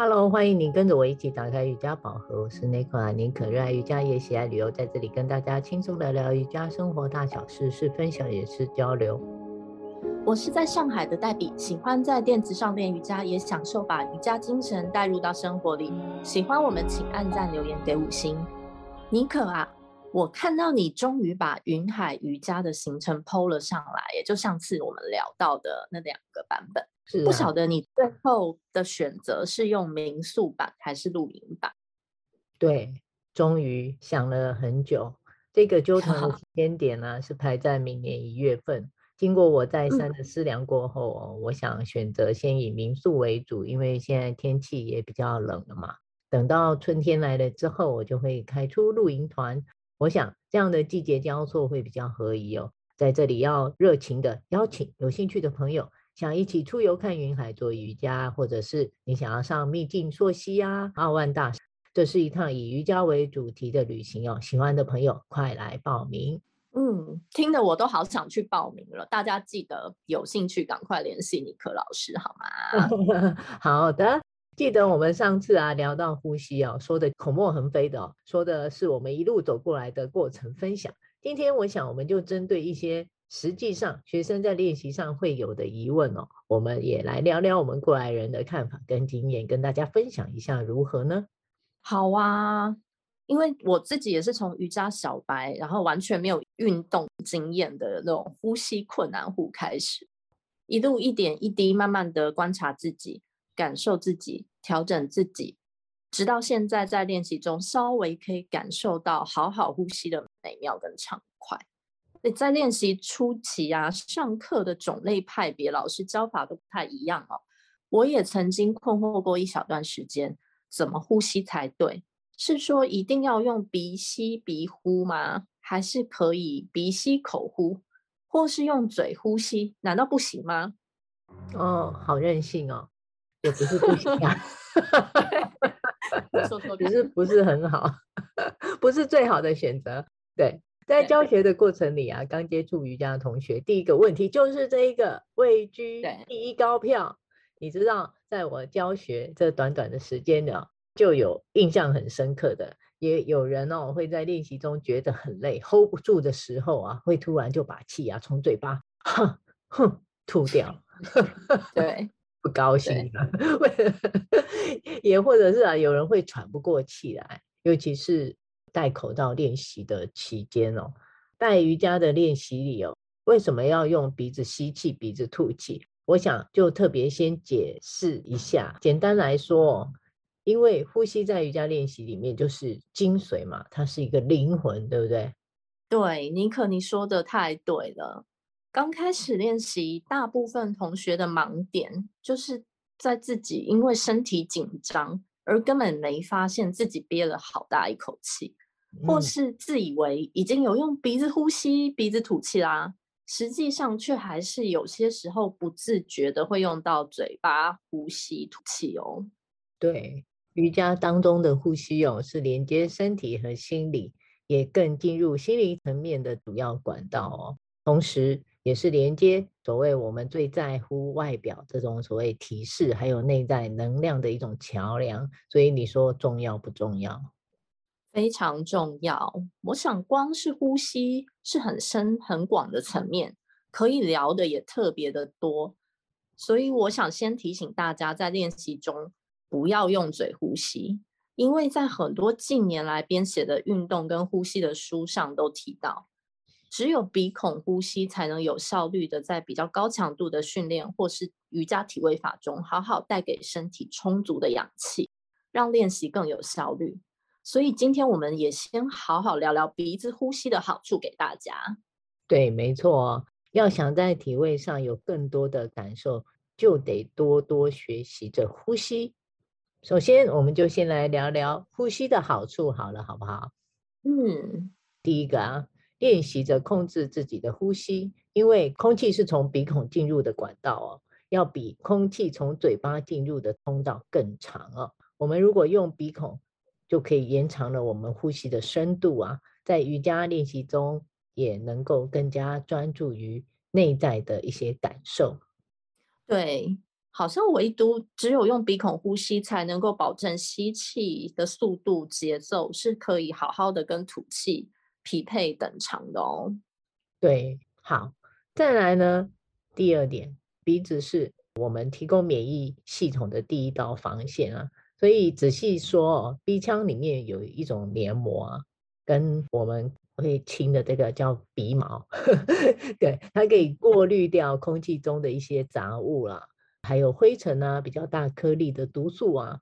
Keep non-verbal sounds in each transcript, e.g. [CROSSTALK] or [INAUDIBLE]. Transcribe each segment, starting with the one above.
Hello，欢迎您跟着我一起打开瑜伽宝盒。我是 Nicola，宁可热爱瑜伽，也喜爱旅游，在这里跟大家轻松聊聊瑜伽生活大小事，是分享也是交流。我是在上海的黛比，喜欢在垫子上练瑜伽，也享受把瑜伽精神带入到生活里。喜欢我们，请按赞留言给五星。妮可啊，我看到你终于把云海瑜伽的行程 PO 了上来，也就上次我们聊到的那两个版本。是啊，不晓得你最后的选择是用民宿版还是露营版？对，终于想了很久，这个纠团的时间点呢，是排在明年一月份。经过我再三的思量过后，嗯，我想选择先以民宿为主，因为现在天气也比较冷了嘛。等到春天来了之后，我就会开出露营团。我想这样的季节交错会比较合宜哦。在这里要热情的邀请有兴趣的朋友，想一起出游看云海做瑜伽，或者是你想要上秘境溯溪啊、奥万大，这是一趟以瑜伽为主题的旅行哦。喜欢的朋友快来报名。嗯，听得我都好想去报名了。大家记得有兴趣赶快联系尼克老师好吗？[LAUGHS] 好的，记得我们上次啊聊到呼吸哦，说的口沫横飞的哦，说的是我们一路走过来的过程分享。今天我想我们就针对一些实际上学生在练习上会有的疑问哦，我们也来聊聊我们过来人的看法跟经验，跟大家分享一下如何呢？好啊。因为我自己也是从瑜伽小白，然后完全没有运动经验的那种呼吸困难户开始，一路一点一滴慢慢的观察自己，感受自己，调整自己，直到现在在练习中稍微可以感受到好好呼吸的美妙跟畅。你在练习初期啊，上课的种类派别老师教法都不太一样哦，我也曾经困惑过一小段时间，怎么呼吸才对？是说一定要用鼻吸鼻呼吗？还是可以鼻吸口呼，或是用嘴呼吸？难道不行吗？哦，好任性哦，也不是不行啊 [LAUGHS] [LAUGHS] 说说只是不是很好，[LAUGHS] 不是最好的选择。对，在教学的过程里啊，刚接触瑜伽的同学，第一个问题就是这一个位居第一高票。你知道，在我教学这短短的时间呢。就有印象很深刻的，也有人哦会在练习中觉得很累，hold 不住的时候啊，会突然就把气啊从嘴巴哼哼吐掉，[LAUGHS] 对，[LAUGHS] 不高兴了，[LAUGHS] 也或者是啊，有人会喘不过气来，尤其是戴口罩练习的期间哦，在瑜伽的练习里哦，为什么要用鼻子吸气，鼻子吐气？我想就特别先解释一下，简单来说。因为呼吸在瑜伽练习里面就是精髓嘛，它是一个灵魂，对不对？对，尼克，你说的太对了。刚开始练习，大部分同学的盲点就是在自己因为身体紧张而根本没发现自己憋了好大一口气，嗯，或是自以为已经有用鼻子呼吸、鼻子吐气啦，实际上却还是有些时候不自觉的会用到嘴巴呼吸吐气哦。对。瑜伽当中的呼吸哦，是连接身体和心理，也更进入心理层面的主要管道哦。同时，也是连接所谓我们最在乎外表这种所谓提示，还有内在能量的一种桥梁。所以你说重要不重要？非常重要。我想，光是呼吸是很深很广的层面，可以聊的也特别的多。所以，我想先提醒大家，在练习中。不要用嘴呼吸，因为在很多近年来编写的运动跟呼吸的书上都提到，只有鼻孔呼吸才能有效率的在比较高强度的训练或是瑜伽体位法中，好好带给身体充足的氧气，让练习更有效率。所以今天我们也先好好聊聊鼻子呼吸的好处给大家。对，没错，要想在体位上有更多的感受，就得多多学习着呼吸。首先，我们就先来聊聊呼吸的好处，好了，好不好？嗯，第一个啊，练习着控制自己的呼吸，因为空气是从鼻孔进入的管道哦，要比空气从嘴巴进入的通道更长哦。我们如果用鼻孔，就可以延长了我们呼吸的深度啊，在瑜伽练习中也能够更加专注于内在的一些感受。对。好像唯独只有用鼻孔呼吸才能够保证吸气的速度节奏是可以好好的跟吐气匹配等长的哦。对，好，再来呢，第二点，鼻子是我们提供免疫系统的第一道防线啊，所以仔细说哦，鼻腔里面有一种黏膜啊，跟我们会清的这个叫鼻毛，[LAUGHS] 对，它可以过滤掉空气中的一些杂物啦。还有灰尘啊，比较大颗粒的毒素啊，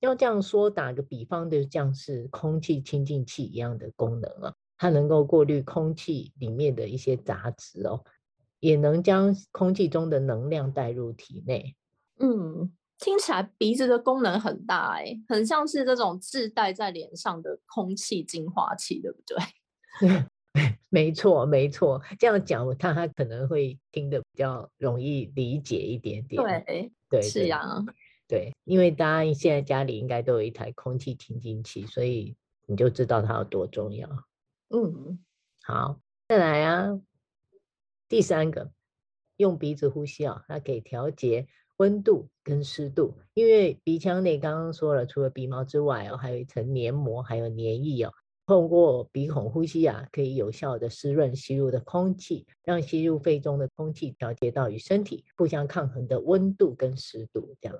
要这样说，打个比方，就像是空气清净器一样的功能啊，它能够过滤空气里面的一些杂质哦，也能将空气中的能量带入体内。嗯，听起来鼻子的功能很大哎，很像是这种自带在脸上的空气净化器，对不对？[LAUGHS] 没错，没错，这样讲他他可能会听得比较容易理解一点点。对，对，是啊，对，因为大家现在家里应该都有一台空气清净器，所以你就知道它有多重要。嗯，好，再来啊，第三个，用鼻子呼吸啊，它可以调节温度跟湿度，因为鼻腔内刚刚说了，除了鼻毛之外哦，还有一层黏膜，还有黏液哦。透过鼻孔呼吸啊，可以有效的湿润吸入的空气，让吸入肺中的空气调节到与身体互相抗衡的温度跟湿度，这样。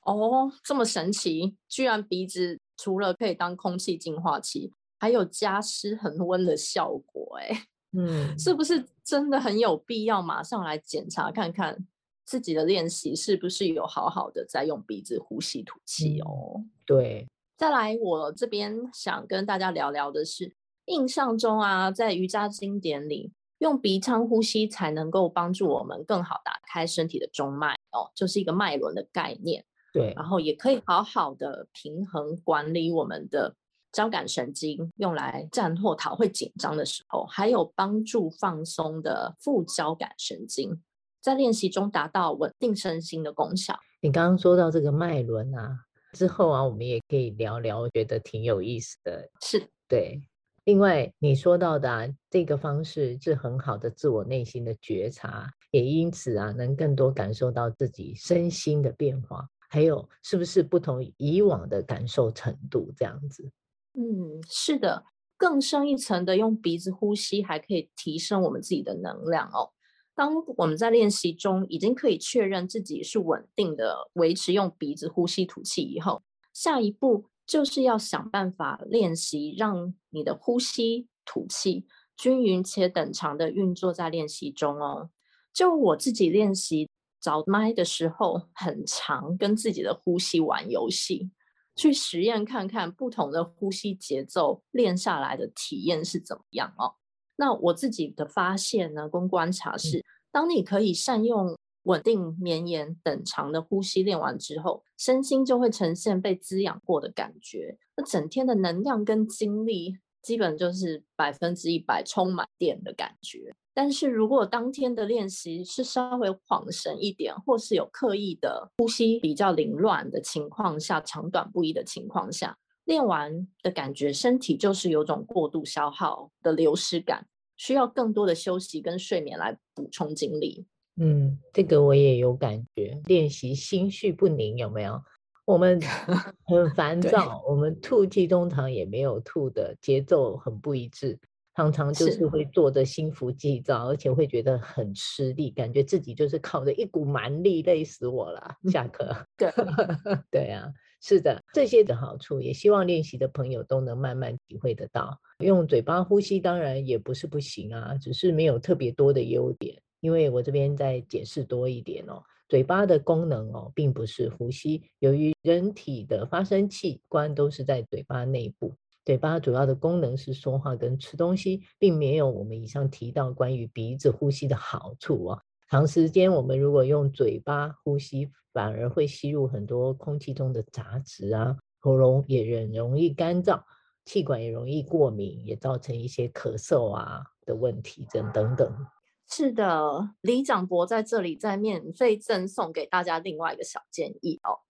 哦，这么神奇！居然鼻子除了可以当空气净化器，还有加湿恒温的效果，哎，[LAUGHS] 嗯，是不是真的很有必要马上来检查看看自己的练习是不是有好好的在用鼻子呼吸吐气哦？嗯，对。再来，我这边想跟大家聊聊的是，印象中啊，在瑜伽经典里，用鼻腔呼吸才能够帮助我们更好打开身体的中脉哦，就是一个脉轮的概念。对，然后也可以好好的平衡管理我们的交感神经，用来战或逃会紧张的时候，还有帮助放松的副交感神经，在练习中达到稳定身心的功效。你刚刚说到这个脉轮啊。之后啊，我们也可以聊聊，我觉得挺有意思的。是，对。另外，你说到的啊，这个方式是很好的自我内心的觉察，也因此啊，能更多感受到自己身心的变化，还有是不是不同以往的感受程度这样子。嗯，是的，更深一层的用鼻子呼吸，还可以提升我们自己的能量哦。当我们在练习中已经可以确认自己是稳定的，维持用鼻子呼吸吐气以后，下一步就是要想办法练习让你的呼吸吐气均匀且等长的运作在练习中哦。就我自己练习找麦的时候，很常跟自己的呼吸玩游戏，去实验看看不同的呼吸节奏练下来的体验是怎么样哦。那我自己的发现呢，跟观察是，当你可以善用稳定、绵延、等长的呼吸练完之后，身心就会呈现被滋养过的感觉。那整天的能量跟精力，基本就是百分之一百充满电的感觉。但是如果当天的练习是稍微恍神一点，或是有刻意的呼吸比较凌乱的情况下，长短不一的情况下，练完的感觉，身体就是有种过度消耗的流失感，需要更多的休息跟睡眠来补充精力。嗯，这个我也有感觉。练习心绪不宁有没有？我们 [LAUGHS] 很烦躁，我们吐气通常也没有吐的节奏很不一致，常常就是会做得心浮气躁，而且会觉得很吃力，感觉自己就是靠着一股蛮力，累死我了。下课。对 [LAUGHS] [LAUGHS] 对啊。是的，这些的好处也希望练习的朋友都能慢慢体会得到。用嘴巴呼吸当然也不是不行啊，只是没有特别多的优点。因为我这边再解释多一点哦，嘴巴的功能哦，并不是呼吸。由于人体的发声器官都是在嘴巴内部，嘴巴主要的功能是说话跟吃东西，并没有我们以上提到关于鼻子呼吸的好处啊。长时间我们如果用嘴巴呼吸，反而会吸入很多空气中的杂质啊，喉咙也很容易干燥，气管也容易过敏，也造成一些咳嗽啊的问题等等等。是的，李长博在这里再免费赠送给大家另外一个小建议哦。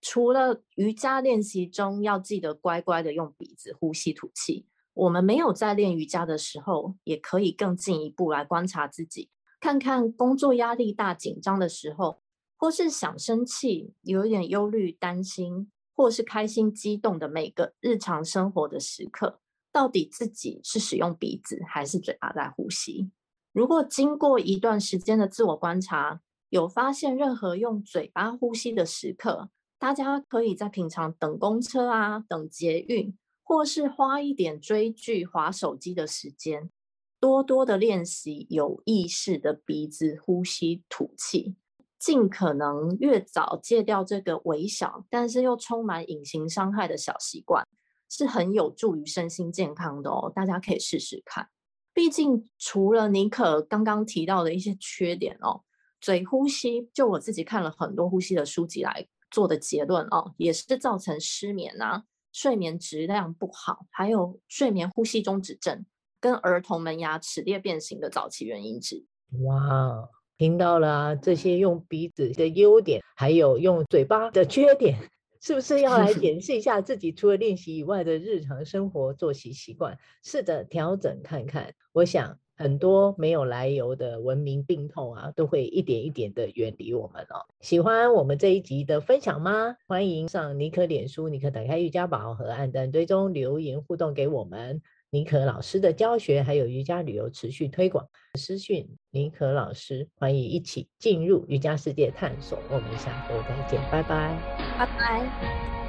除了瑜伽练习中要记得乖乖的用鼻子呼吸吐气，我们没有在练瑜伽的时候，也可以更进一步来观察自己，看看工作压力大、紧张的时候。或是想生气、有一点忧虑、担心，或是开心、激动的每个日常生活的时刻，到底自己是使用鼻子还是嘴巴在呼吸？如果经过一段时间的自我观察，有发现任何用嘴巴呼吸的时刻，大家可以在平常等公车啊、等捷运，或是花一点追剧、划手机的时间，多多的练习有意识的鼻子呼吸吐气，尽可能越早戒掉这个微小但是又充满隐形伤害的小习惯，是很有助于身心健康的哦。大家可以试试看。毕竟除了尼可刚刚提到的一些缺点哦。嘴呼吸，就我自己看了很多呼吸的书籍来做的结论哦，也是造成失眠啊、睡眠质量不好，还有睡眠呼吸中止症跟儿童门牙齿裂变形的早期原因之一。哇，听到了啊，这些用鼻子的优点，还有用嘴巴的缺点，是不是要来 [LAUGHS] 检视一下自己除了练习以外的日常生活作息习惯，试着调整看看？我想。很多没有来由的文明病痛啊，都会一点一点的远离我们哦。喜欢我们这一集的分享吗？欢迎上尼克脸书，尼克打开瑜伽宝盒按赞追踪留言互动给我们。林可老师的教学还有瑜伽旅游持续推广，私讯林可老师，欢迎一起进入瑜伽世界探索。我们下周再见，拜拜，拜拜。